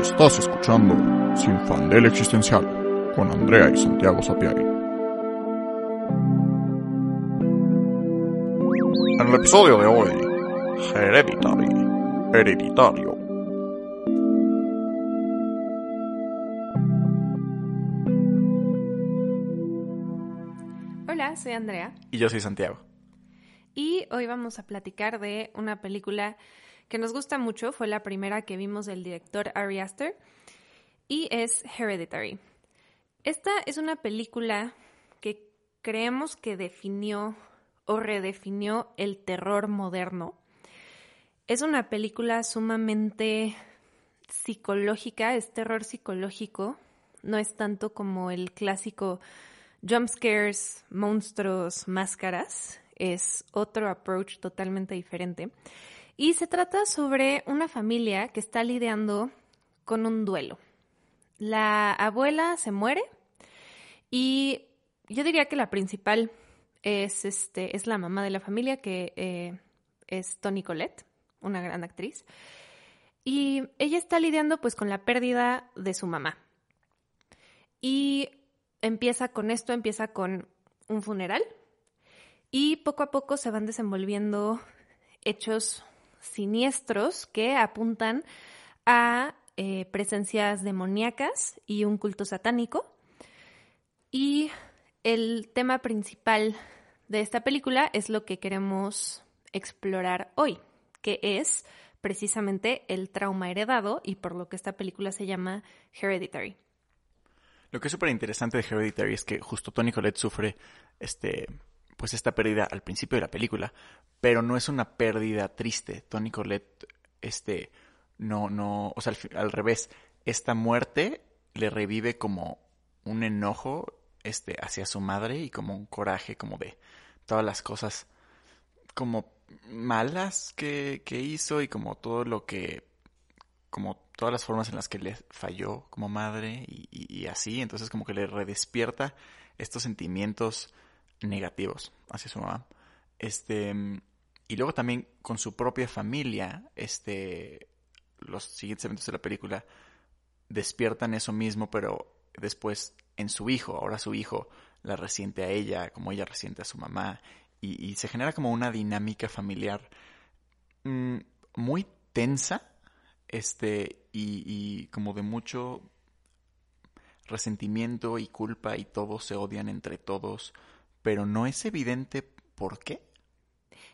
Estás escuchando Sin Fandel Existencial con Andrea y Santiago Sapiari. En el episodio de hoy, Hereditary, Hereditario. Hola, soy Andrea Y yo soy Santiago. y hoy vamos a platicar de una película que nos gusta mucho, fue la primera que vimos del director Ari Aster y es Hereditary. Esta es una película que creemos que definió o redefinió el terror moderno. Es una película sumamente psicológica, es terror psicológico, no es tanto como el clásico jump scares, monstruos, máscaras, es otro approach totalmente diferente. Y se trata sobre una familia que está lidiando con un duelo. La abuela se muere y yo diría que la principal es, este, es la mamá de la familia, que eh, es Toni Collette, una gran actriz. Y ella está lidiando pues con la pérdida de su mamá. Y empieza con esto, empieza con un funeral y poco a poco se van desenvolviendo hechos siniestros que apuntan a eh, presencias demoníacas y un culto satánico. Y el tema principal de esta película es lo que queremos explorar hoy, que es precisamente el trauma heredado y por lo que esta película se llama Hereditary. Lo que es súper interesante de Hereditary es que justo Tony Collette sufre este, pues esta pérdida al principio de la película, pero no es una pérdida triste. Tony Collette, este, no, no, o sea, al, al revés, esta muerte le revive como un enojo, este, hacia su madre y como un coraje, como de todas las cosas, como malas que, que hizo y como todo lo que, como todas las formas en las que le falló como madre y, y, y así, entonces como que le redespierta estos sentimientos negativos hacia su mamá. Este, y luego también con su propia familia, este, los siguientes eventos de la película despiertan eso mismo, pero después en su hijo. Ahora su hijo la resiente a ella, como ella resiente a su mamá. Y, y se genera como una dinámica familiar mmm, muy tensa, este, y, y como de mucho resentimiento y culpa y todos se odian entre todos pero no es evidente por qué.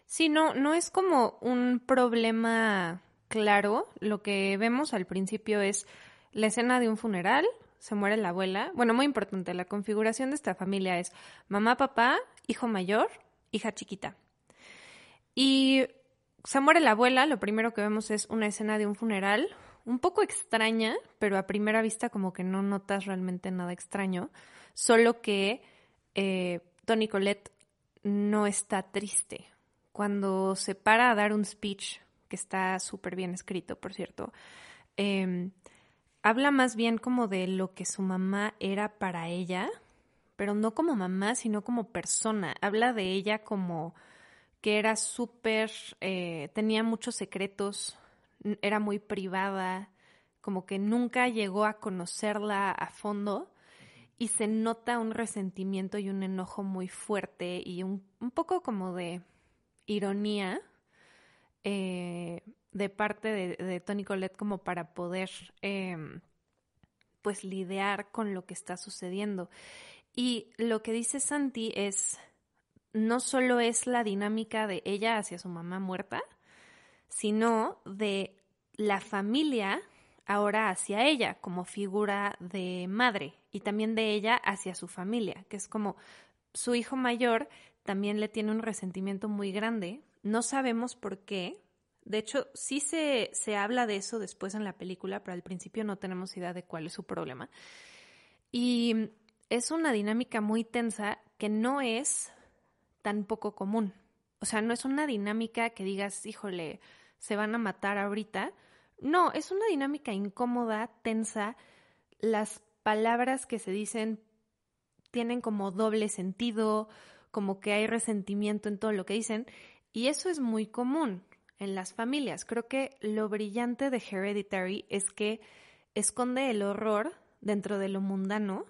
Sí, no, no es como un problema claro. Lo que vemos al principio es la escena de un funeral, se muere la abuela. Bueno, muy importante, la configuración de esta familia es mamá, papá, hijo mayor, hija chiquita. Y se muere la abuela, lo primero que vemos es una escena de un funeral, un poco extraña, pero a primera vista como que no notas realmente nada extraño, solo que... Eh, Toni Collette no está triste. Cuando se para a dar un speech, que está súper bien escrito, por cierto, eh, habla más bien como de lo que su mamá era para ella, pero no como mamá, sino como persona. Habla de ella como que era súper, eh, tenía muchos secretos, era muy privada, como que nunca llegó a conocerla a fondo y se nota un resentimiento y un enojo muy fuerte y un, un poco como de ironía eh, de parte de, de, Tony Collette como para poder eh, pues lidiar con lo que está sucediendo. Y lo que dice Santi es, no solo es la dinámica de ella hacia su mamá muerta, sino de la familia ahora hacia ella como figura de madre y también de ella hacia su familia, que es como su hijo mayor también le tiene un resentimiento muy grande, no sabemos por qué, de hecho sí se, se habla de eso después en la película, pero al principio no tenemos idea de cuál es su problema. Y es una dinámica muy tensa que no es tan poco común. O sea, no es una dinámica que digas, híjole, se van a matar ahorita, no, es una dinámica incómoda, tensa. Las palabras que se dicen tienen como doble sentido, como que hay resentimiento en todo lo que dicen, y eso es muy común en las familias. Creo que lo brillante de Hereditary es que esconde el horror dentro de lo mundano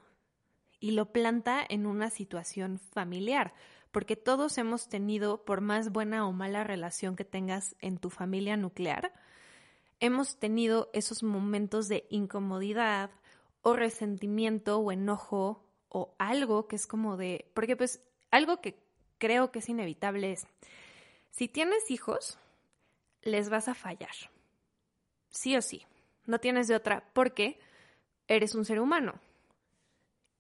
y lo planta en una situación familiar, porque todos hemos tenido, por más buena o mala relación que tengas en tu familia nuclear, hemos tenido esos momentos de incomodidad o resentimiento o enojo o algo que es como de, porque pues algo que creo que es inevitable es, si tienes hijos, les vas a fallar, sí o sí, no tienes de otra, porque eres un ser humano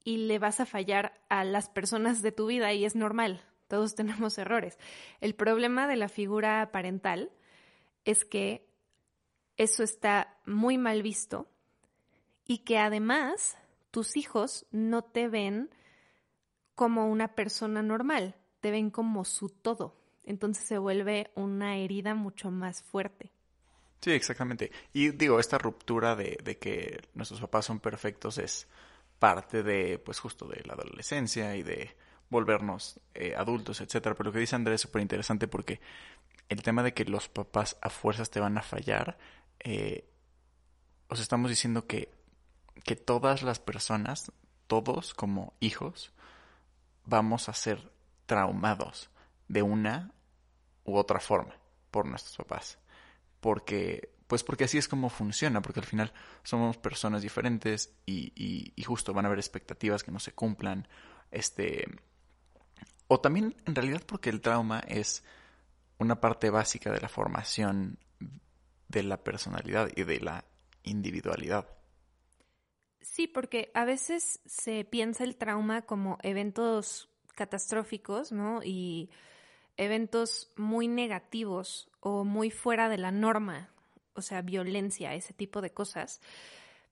y le vas a fallar a las personas de tu vida y es normal, todos tenemos errores. El problema de la figura parental es que eso está muy mal visto y que además tus hijos no te ven como una persona normal, te ven como su todo. Entonces se vuelve una herida mucho más fuerte. Sí, exactamente. Y digo, esta ruptura de, que nuestros papás son perfectos es parte de, pues justo de la adolescencia y de volvernos eh, adultos, etcétera. Pero lo que dice Andrés es súper interesante porque el tema de que los papás a fuerzas te van a fallar, eh, os estamos diciendo que, que todas las personas, todos como hijos, vamos a ser traumados de una u otra forma por nuestros papás. Porque pues porque así es como funciona, porque al final somos personas diferentes y, y, justo van a haber expectativas que no se cumplan, este, o también en realidad porque el trauma es una parte básica de la formación de la personalidad y de la individualidad. Sí, porque a veces se piensa el trauma como eventos catastróficos, ¿no? Y eventos muy negativos o muy fuera de la norma, o sea, violencia, ese tipo de cosas.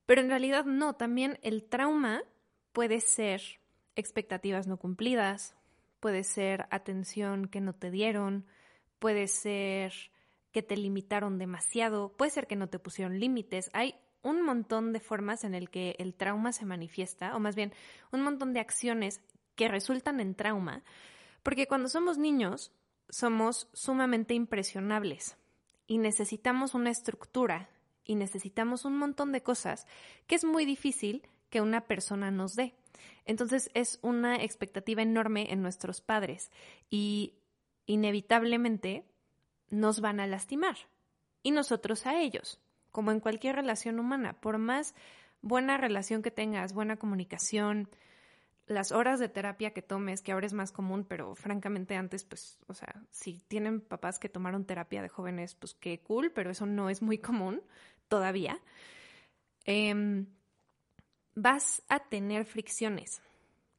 Pero en realidad no, también el trauma puede ser expectativas no cumplidas, puede ser atención que no te dieron, puede ser que te limitaron demasiado, puede ser que no te pusieron límites. Hay un montón de formas en el que el trauma se manifiesta, o más bien un montón de acciones que resultan en trauma, porque cuando somos niños somos sumamente impresionables y necesitamos una estructura y necesitamos un montón de cosas que es muy difícil que una persona nos dé. Entonces es una expectativa enorme en nuestros padres y inevitablemente nos van a lastimar y nosotros a ellos, como en cualquier relación humana, por más buena relación que tengas, buena comunicación, las horas de terapia que tomes, que ahora es más común, pero francamente antes, pues, o sea, si tienen papás que tomaron terapia de jóvenes, pues qué cool, pero eso no es muy común todavía. Em, vas a tener fricciones,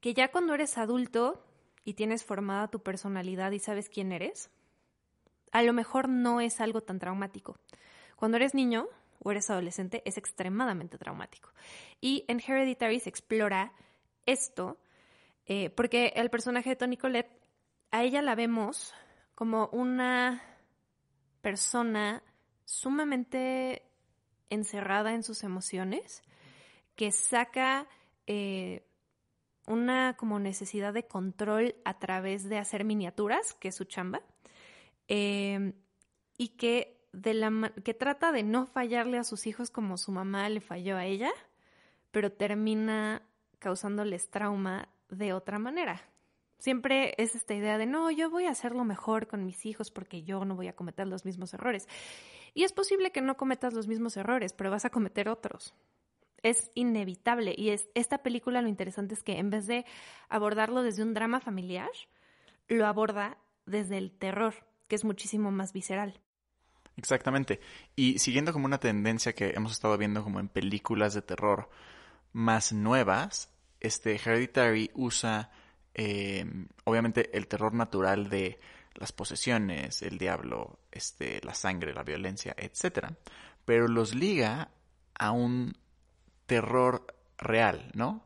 que ya cuando eres adulto y tienes formada tu personalidad y sabes quién eres, a lo mejor no es algo tan traumático. Cuando eres niño o eres adolescente es extremadamente traumático. Y en Hereditary se explora esto, eh, porque el personaje de Tony Collette, a ella la vemos como una persona sumamente encerrada en sus emociones, que saca eh, una como necesidad de control a través de hacer miniaturas, que es su chamba, eh, y que, de la, que trata de no fallarle a sus hijos como su mamá le falló a ella, pero termina causándoles trauma de otra manera. Siempre es esta idea de, no, yo voy a hacerlo mejor con mis hijos porque yo no voy a cometer los mismos errores. Y es posible que no cometas los mismos errores, pero vas a cometer otros. Es inevitable. Y es, esta película lo interesante es que en vez de abordarlo desde un drama familiar, lo aborda desde el terror, que es muchísimo más visceral. Exactamente. Y siguiendo como una tendencia que hemos estado viendo como en películas de terror más nuevas, este Hereditary usa eh, obviamente el terror natural de las posesiones, el diablo, este, la sangre, la violencia, etc. Pero los liga a un terror real, ¿no?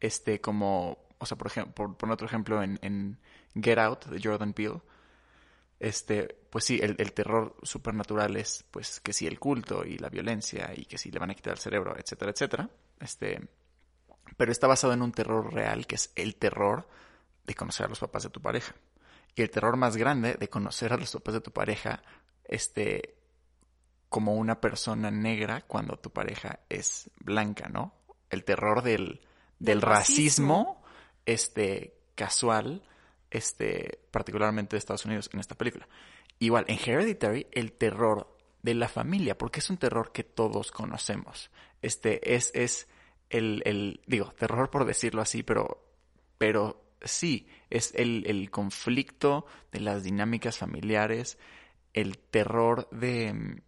Este, como, o sea, por ejemplo, por otro ejemplo en, en, Get Out de Jordan Peele, este, pues sí, el, el, terror supernatural es, pues, que sí, el culto y la violencia y que sí le van a quitar el cerebro, etcétera, etcétera. Este, pero está basado en un terror real, que es el terror de conocer a los papás de tu pareja. Y el terror más grande de conocer a los papás de tu pareja, este, como una persona negra cuando tu pareja es blanca, ¿no? El terror del, del racismo, este, casual, este, particularmente de Estados Unidos en esta película. Igual, en Hereditary, el terror de la familia, porque es un terror que todos conocemos. Este, es, es el, el digo, terror por decirlo así, pero, pero sí, es el, el conflicto de las dinámicas familiares, el terror de,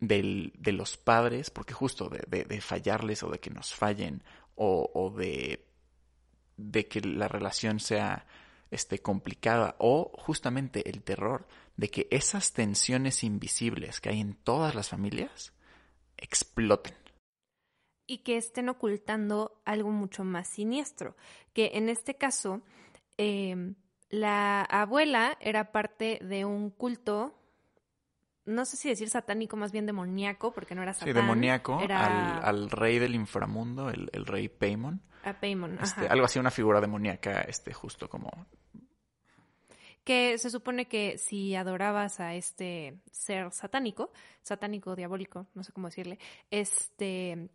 de los padres, porque justo de, de, fallarles o de que nos fallen o, o de, de que la relación sea este, complicada o justamente el terror de que esas tensiones invisibles que hay en todas las familias exploten. Y que estén ocultando algo mucho más siniestro, que en este caso em, la abuela era parte de un culto no sé si decir satánico, más bien demoníaco, porque no era satán. Sí, demoníaco, al, rey del inframundo, el, rey Paimon. A Paimon, este, Algo así, una figura demoníaca, este, justo como... Que se supone que si adorabas a este ser satánico, satánico, diabólico, no sé cómo decirle, este,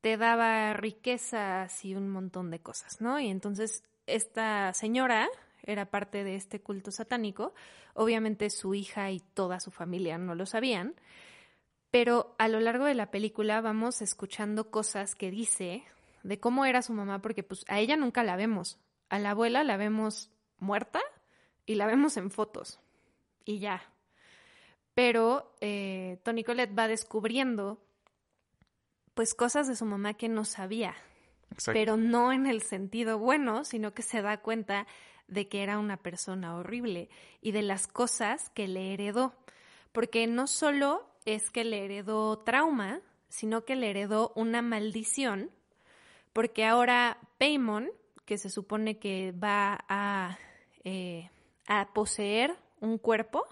te daba riquezas y un montón de cosas, ¿no? Y entonces esta señora era parte de este culto satánico. Obviamente su hija y toda su familia no lo sabían, pero a lo largo de la película vamos escuchando cosas que dice de cómo era su mamá, porque pues a ella nunca la vemos. A la abuela la vemos muerta y la vemos en fotos. Y ya. Pero eh, Tony Colette va descubriendo pues cosas de su mamá que no sabía. Pero no en el sentido bueno, sino que se da cuenta de que era una persona horrible y de las cosas que le heredó. Porque no solo es que le heredó trauma, sino que le heredó una maldición, porque ahora Paimon, que se supone que va a, eh, a poseer un cuerpo,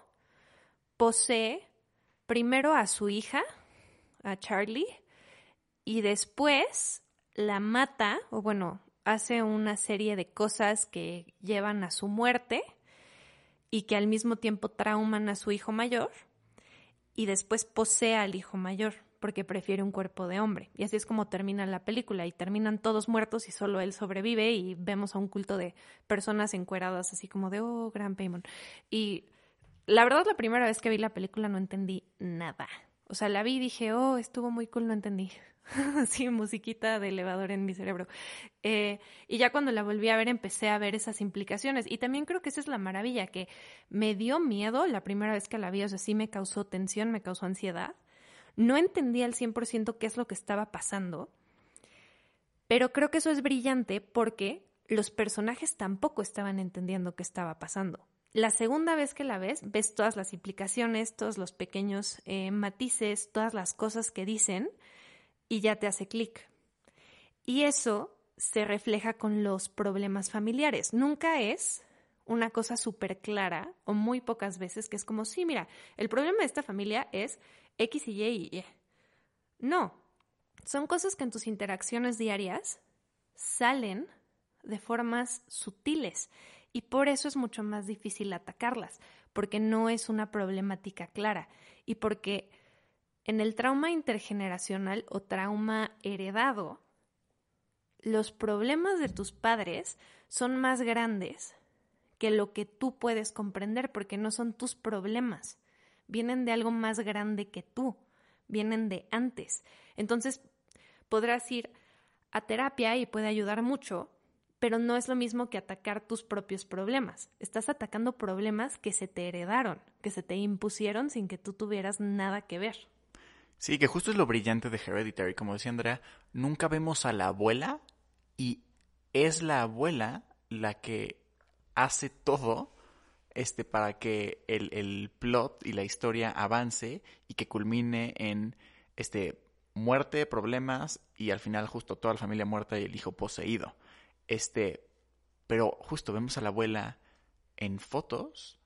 posee primero a su hija, a Charlie, y después la mata, o bueno, hace una serie de cosas que llevan a su muerte y que al mismo tiempo trauman a su hijo mayor y después posee al hijo mayor porque prefiere un cuerpo de hombre. Y así es como termina la película y terminan todos muertos y solo él sobrevive y vemos a un culto de personas encueradas así como de, oh, gran Paimon. Y la verdad la primera vez que vi la película no entendí nada. O sea, la vi y dije, oh, estuvo muy cool, no entendí. sí, musiquita de elevador en mi cerebro. Eh, y ya cuando la volví a ver empecé a ver esas implicaciones. Y también creo que esa es la maravilla, que me dio miedo la primera vez que la vi, o sea, sí me causó tensión, me causó ansiedad. No entendía al 100% qué es lo que estaba pasando, pero creo que eso es brillante porque los personajes tampoco estaban entendiendo qué estaba pasando. La segunda vez que la ves, ves todas las implicaciones, todos los pequeños eh, matices, todas las cosas que dicen y ya te hace clic. Y eso se refleja con los problemas familiares. Nunca es una cosa súper clara o muy pocas veces que es como, sí, mira, el problema de esta familia es X y Y y Y. No, son cosas que en tus interacciones diarias salen de formas sutiles y por eso es mucho más difícil atacarlas, porque no es una problemática clara y porque en el trauma intergeneracional o trauma heredado, los problemas de tus padres son más grandes que lo que tú puedes comprender porque no son tus problemas, vienen de algo más grande que tú, vienen de antes. Entonces, podrás ir a terapia y puede ayudar mucho, pero no es lo mismo que atacar tus propios problemas. Estás atacando problemas que se te heredaron, que se te impusieron sin que tú tuvieras nada que ver. Sí, que justo es lo brillante de Hereditary. Como decía Andrea, nunca vemos a la abuela y es la abuela la que hace todo este, para que el, el plot y la historia avance y que culmine en este, muerte, problemas y al final justo toda la familia muerta y el hijo poseído. Este, pero justo vemos a la abuela en fotos,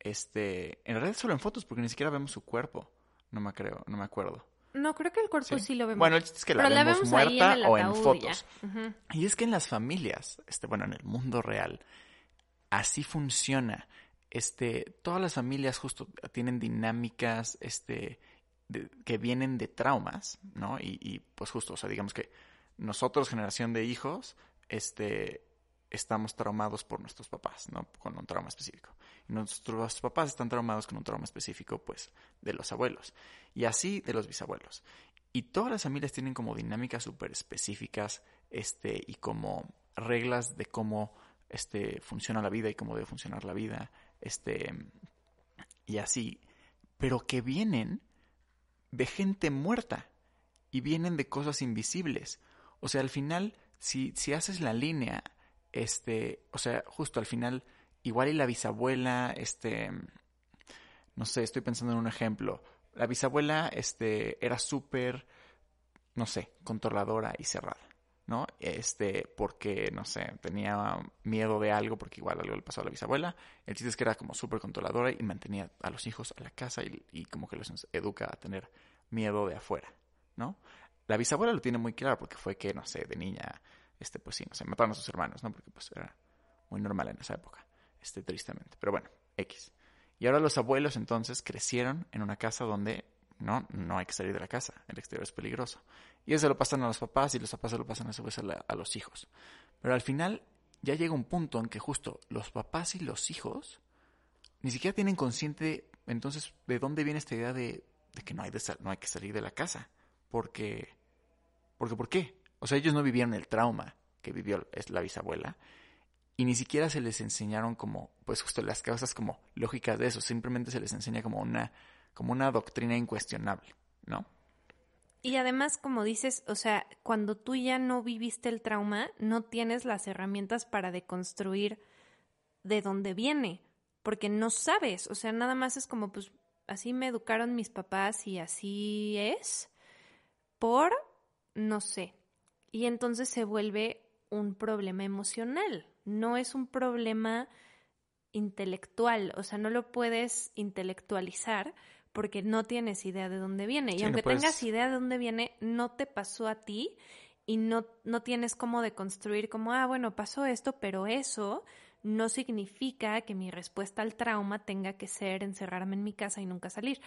este, en realidad solo en fotos porque ni siquiera vemos su cuerpo. No me creo, no me acuerdo. No, creo que el cuerpo sí, lo vemos. Bueno, es que la, vemos, muerta o en fotos. Y es que en las familias, este, bueno, en el mundo real, así funciona. Este, todas las familias justo tienen dinámicas, este, de- que vienen de traumas, ¿no? Y, y, pues justo, o sea, digamos que nosotros, generación de hijos, este, estamos traumados por nuestros papás, ¿no? Con un trauma específico. Y nuestros papás están traumados con un trauma específico, pues, de los abuelos. Y así de los bisabuelos. Y todas las familias tienen como dinámicas súper específicas, este, y como reglas de cómo, este, funciona la vida y cómo debe funcionar la vida, este, y así. Pero que vienen de gente muerta y vienen de cosas invisibles. O sea, al final, si, si haces la línea, este, o sea, justo al final, igual y la bisabuela, este, no sé, estoy pensando en un ejemplo. La bisabuela, este, era súper, no sé, controladora y cerrada, ¿no? Este, porque, no sé, tenía miedo de algo, porque igual algo le pasó a la bisabuela. El chiste es que era como súper controladora y mantenía a los hijos a la casa y, y como que los educa a tener miedo de afuera, ¿no? La bisabuela lo tiene muy claro porque fue que, no sé, de niña, este, pues sí, no sé, mataron a sus hermanos, ¿no? Porque pues era muy normal en esa época, este, tristemente. Pero bueno, X. Y ahora los abuelos entonces crecieron en una casa donde no, no hay que salir de la casa, el exterior es peligroso. Y eso lo pasan a los papás y los papás se lo pasan a su vez a, la- a los hijos. Pero al final ya llega un punto en que justo los papás y los hijos ni siquiera tienen consciente entonces de dónde viene esta idea de, de que no hay, de sal- no hay que salir de la casa. Porque, porque, ¿por qué? O sea, ellos no vivieron el trauma que vivió la bisabuela y ni siquiera se les enseñaron como, pues justo las causas como lógicas de eso, simplemente se les enseña como una, como una doctrina incuestionable, ¿no? Y además, como dices, o sea, cuando tú ya no viviste el trauma, no tienes las herramientas para deconstruir de dónde viene, porque no sabes, o sea, nada más es como, pues, así me educaron mis papás y así es, por, no sé. Y entonces se vuelve un problema emocional, no es un problema intelectual, o sea, no lo puedes intelectualizar porque no tienes idea de dónde viene. Y Sí, no aunque puedes- tengas idea de dónde viene, no te pasó a ti y no, no tienes cómo deconstruir como, ah, bueno, pasó esto, pero eso no significa que mi respuesta al trauma tenga que ser encerrarme en mi casa y nunca salir.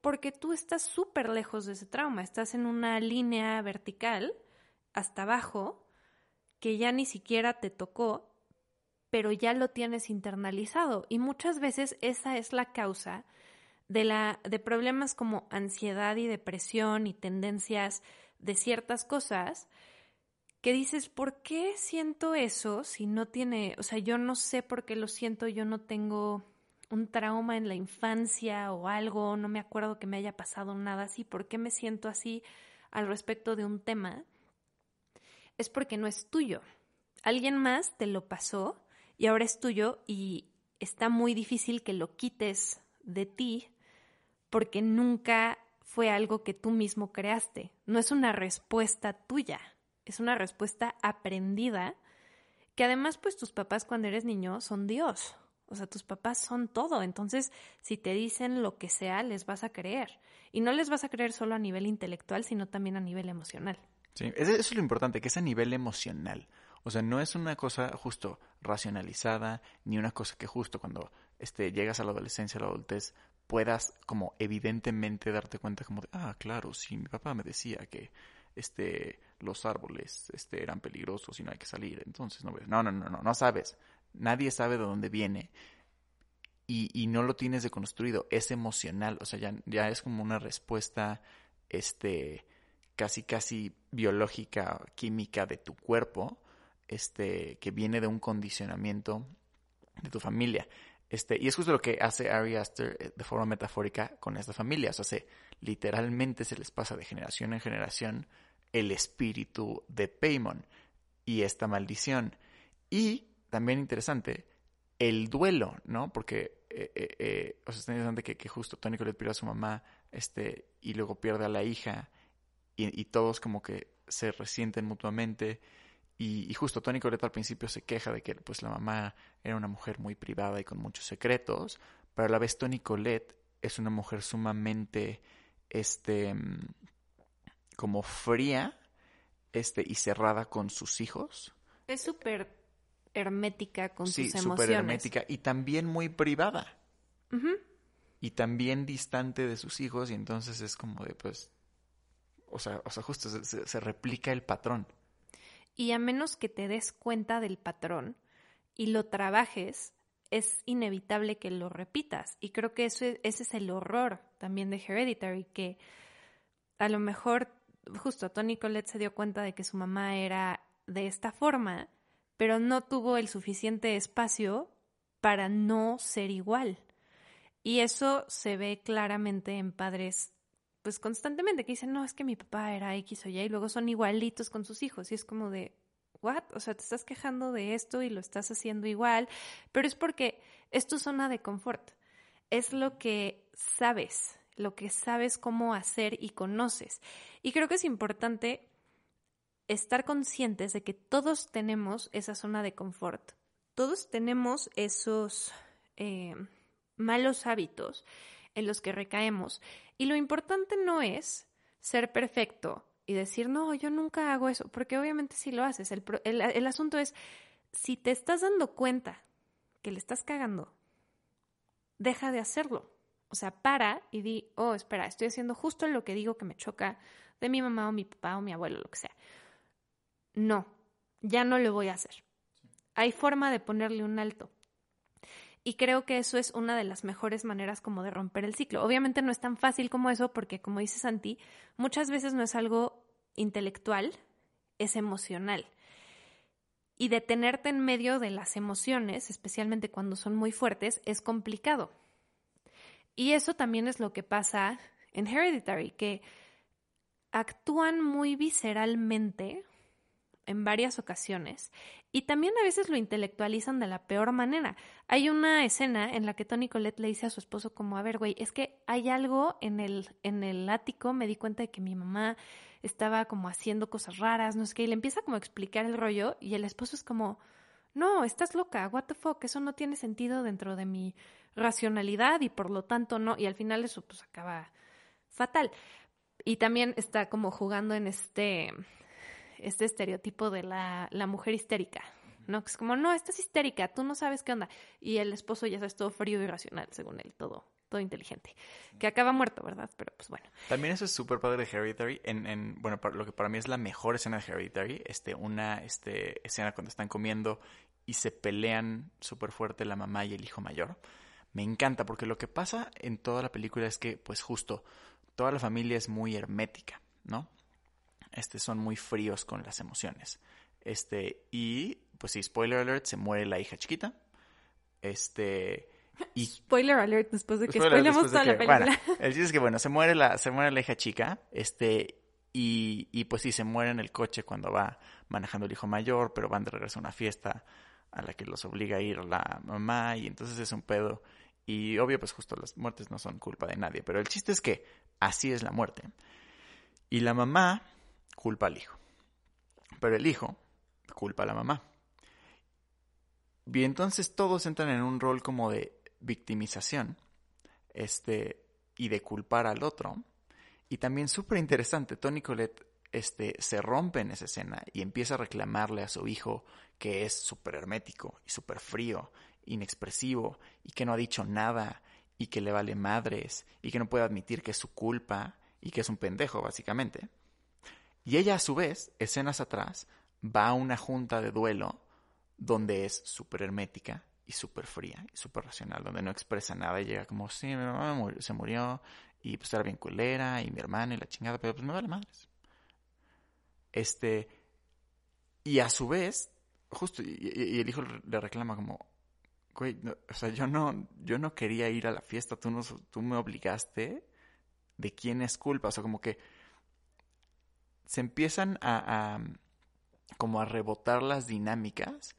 Porque tú estás súper lejos de ese trauma, estás en una línea vertical hasta abajo que ya ni siquiera te tocó, pero ya lo tienes internalizado. Y muchas veces esa es la causa de, la, de problemas como ansiedad y depresión y tendencias de ciertas cosas que dices, ¿por qué siento eso si no tiene, o sea, yo no sé por qué lo siento, yo no tengo un trauma en la infancia o algo, no me acuerdo que me haya pasado nada así, ¿por qué me siento así al respecto de un tema? Es porque no es tuyo. Alguien más te lo pasó y ahora es tuyo y está muy difícil que lo quites de ti porque nunca fue algo que tú mismo creaste. No es una respuesta tuya, es una respuesta aprendida que además pues tus papás cuando eres niño son Dios. O sea, tus papás son todo. Entonces, si te dicen lo que sea, les vas a creer. Y no les vas a creer solo a nivel intelectual, sino también a nivel emocional. Sí, eso es lo importante, que es a nivel emocional. O sea, no es una cosa justo racionalizada, ni una cosa que justo cuando este, llegas a la adolescencia, a la adultez, puedas como evidentemente darte cuenta como de, ah, claro, sí, mi papá me decía que este, los árboles este, eran peligrosos y no hay que salir, entonces no a-". No, no, no, no, no sabes. Nadie sabe de dónde viene y, y no lo tienes deconstruido, es emocional, o sea, ya, ya es como una respuesta, este, casi, casi biológica, química de tu cuerpo, este, que viene de un condicionamiento de tu familia. Este, y es justo lo que hace Ari Aster eh, de forma metafórica con esta familia. O sea, se, literalmente se les pasa de generación en generación el espíritu de Paimon y esta maldición. Y también interesante, el duelo, ¿no? Porque, eh, eh, eh, es interesante que, justo Tony Collette pierde a su mamá, este, y luego pierde a la hija, y, y todos como que se resienten mutuamente. Y, y justo Tony Collette al principio se queja de que pues la mamá era una mujer muy privada y con muchos secretos, pero a la vez Tony Collette es una mujer sumamente, este, mm, como fría, este, y cerrada con sus hijos. Es súper hermética con sí, sus súper emociones. hermética y también muy privada. Y también distante de sus hijos y entonces es como de pues o sea, o sea justo se, se replica el patrón. Y a menos que te des cuenta del patrón y lo trabajes, es inevitable que lo repitas. Y creo que eso ese es el horror también de Hereditary, que a lo mejor justo Tony Collette se dio cuenta de que su mamá era de esta forma, pero no tuvo el suficiente espacio para no ser igual. Y eso se ve claramente en padres, pues constantemente, que dicen, no, es que mi papá era X o Y, y luego son igualitos con sus hijos. Y es como de, ¿what? O sea, te estás quejando de esto y lo estás haciendo igual, pero es porque es tu zona de confort. Es lo que sabes, lo que sabes cómo hacer y conoces. Y creo que es importante estar conscientes de que todos tenemos esa zona de confort. Todos tenemos esos eh, malos hábitos en los que recaemos. Y lo importante no es ser perfecto y decir, no, yo nunca hago eso, porque obviamente si lo haces. El, el, asunto es, si te estás dando cuenta que le estás cagando, deja de hacerlo. O sea, para y di, oh, espera, estoy haciendo justo lo que digo que me choca de mi mamá o mi papá o mi abuelo, lo que sea. No, ya no lo voy a hacer. Hay forma de ponerle un alto. Y creo que eso es una de las mejores maneras como de romper el ciclo. Obviamente no es tan fácil como eso porque, como dice Santi, muchas veces no es algo intelectual, es emocional. Y detenerte en medio de las emociones, especialmente cuando son muy fuertes, es complicado. Y eso también es lo que pasa en Hereditary, que actúan muy visceralmente en varias ocasiones y también a veces lo intelectualizan de la peor manera. Hay una escena en la que Tony Colette le dice a su esposo como, a ver, güey, es que hay algo en el, en el ático, me di cuenta de que mi mamá estaba como haciendo cosas raras, no sé qué, y le empieza como a explicar el rollo y el esposo es como, no, estás loca, what the fuck, eso no tiene sentido dentro de mi racionalidad y por lo tanto no, y al final eso pues acaba fatal. Y también está como jugando en este este estereotipo de la, la mujer histérica, ¿no? Que es como, no, estás histérica, tú no sabes qué onda. Y el esposo ya sabes, todo frío y racional, según él, todo, todo inteligente. Que acaba muerto, ¿verdad? Pero pues bueno. También eso es súper padre de Hereditary. En, en, bueno, lo que para mí es la mejor escena de Hereditary, este, una este, escena cuando están comiendo y se pelean súper fuerte la mamá y el hijo mayor. Me encanta porque lo que pasa en toda la película es que, pues justo, toda la familia es muy hermética, ¿no? Este, son muy fríos con las emociones. Este, y, pues sí, spoiler alert, se muere la hija chiquita. Este, y... Spoiler alert después de que spoilemos toda la película. Bueno, el chiste es que, bueno, se muere la, se muere la hija chica, este, y, y pues sí, se muere en el coche cuando va manejando el hijo mayor, pero van de regreso a una fiesta a la que los obliga a ir la mamá, y entonces es un pedo. Y obvio, pues justo las muertes no son culpa de nadie, pero el chiste es que así es la muerte. Y la mamá culpa al hijo. Pero el hijo culpa a la mamá. Y entonces todos entran en un rol como de victimización este, y de culpar al otro. Y también súper interesante, Tony Colette este, se rompe en esa escena y empieza a reclamarle a su hijo que es súper hermético y súper frío, inexpresivo y que no ha dicho nada y que le vale madres y que no puede admitir que es su culpa y que es un pendejo, básicamente. Y ella a su vez, escenas atrás, va a una junta de duelo donde es súper hermética y súper fría y súper racional, donde no expresa nada y llega como, sí, mi mamá se murió y pues era bien culera y mi hermana y la chingada, pero pues me vale madres. Este, y a su vez, justo, y, el hijo le reclama como, güey, o sea, yo no, yo no quería ir a la fiesta, tú, no, tú me obligaste, ¿de quién es culpa? O sea, como que se empiezan a, como a rebotar las dinámicas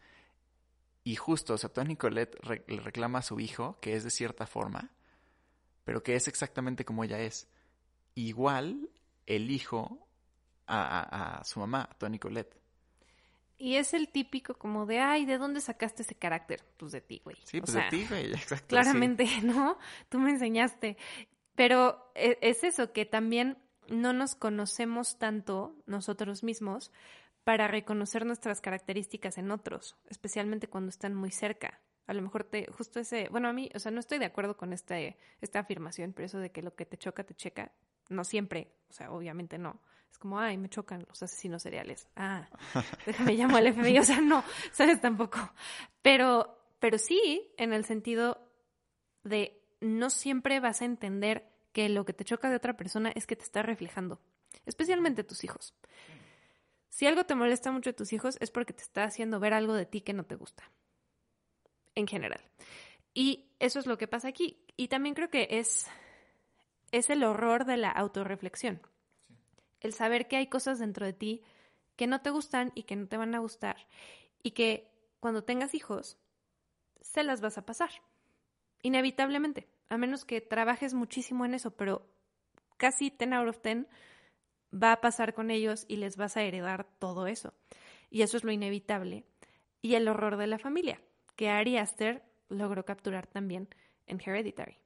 y justo, o sea, Tony Colette le reclama a su hijo que es de cierta forma, pero que es exactamente como ella es. Igual el hijo a, a, su mamá, Tony Colette. Y es el típico como de, ay, ¿de dónde sacaste ese carácter? Pues de ti, güey. Sí, pues de ti, güey, exacto. Claramente, ¿no? Tú me enseñaste. Pero e, es eso, que también no nos conocemos tanto nosotros mismos para reconocer nuestras características en otros, especialmente cuando están muy cerca. A lo mejor te, justo ese, bueno, a mí, o sea, no estoy de acuerdo con este, esta afirmación, pero eso de que lo que te choca, te checa, no siempre, o sea, obviamente no. Es como, ay, me chocan los asesinos seriales. Ah, déjame llamo al FBI, o sea, no, sabes tampoco. Pero, pero sí, en el sentido de no siempre vas a entender que lo que te choca de otra persona es que te está reflejando, especialmente tus hijos. Si algo te molesta mucho de tus hijos es porque te está haciendo ver algo de ti que no te gusta en general. Y eso es lo que pasa aquí. Y también creo que es, es el horror de la autorreflexión. El saber que hay cosas dentro de ti que no te gustan y que no te van a gustar. Y que cuando tengas hijos, se las vas a pasar. Inevitablemente. A menos que trabajes muchísimo en eso, pero casi 10 out of 10 va a pasar con ellos y les vas a heredar todo eso. Y eso es lo inevitable. Y el horror de la familia que Ari Aster logró capturar también en Hereditary.